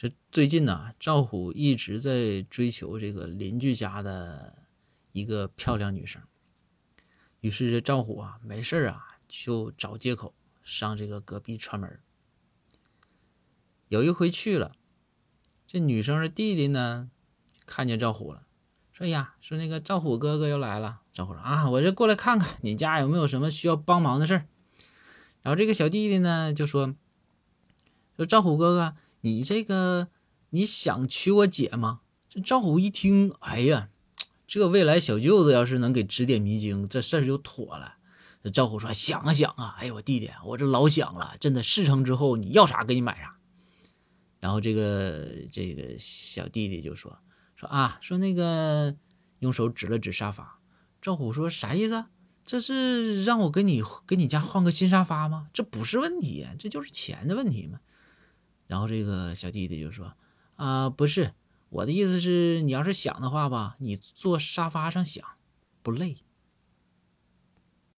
这最近呢，赵虎一直在追求这个邻居家的一个漂亮女生。于是这赵虎啊，没事啊，就找借口上这个隔壁串门。有一回去了，这女生的弟弟呢，看见赵虎了，说呀，说那个赵虎哥哥又来了。赵虎说啊，我这过来看看你家有没有什么需要帮忙的事儿。然后这个小弟弟呢，就说说赵虎哥哥。你这个你想娶我姐吗？这赵虎一听，哎呀，这未来小舅子要是能给指点迷津，这事儿就妥了。这赵虎说：“想啊想啊，哎呦我弟弟，我这老想了，真的事成之后你要啥给你买啥。”然后这个这个小弟弟就说：“说啊，说那个用手指了指沙发。”赵虎说：“啥意思？这是让我给你给你家换个新沙发吗？这不是问题，这就是钱的问题嘛。”然后这个小弟弟就说：“啊，不是，我的意思是，你要是想的话吧，你坐沙发上想，不累。”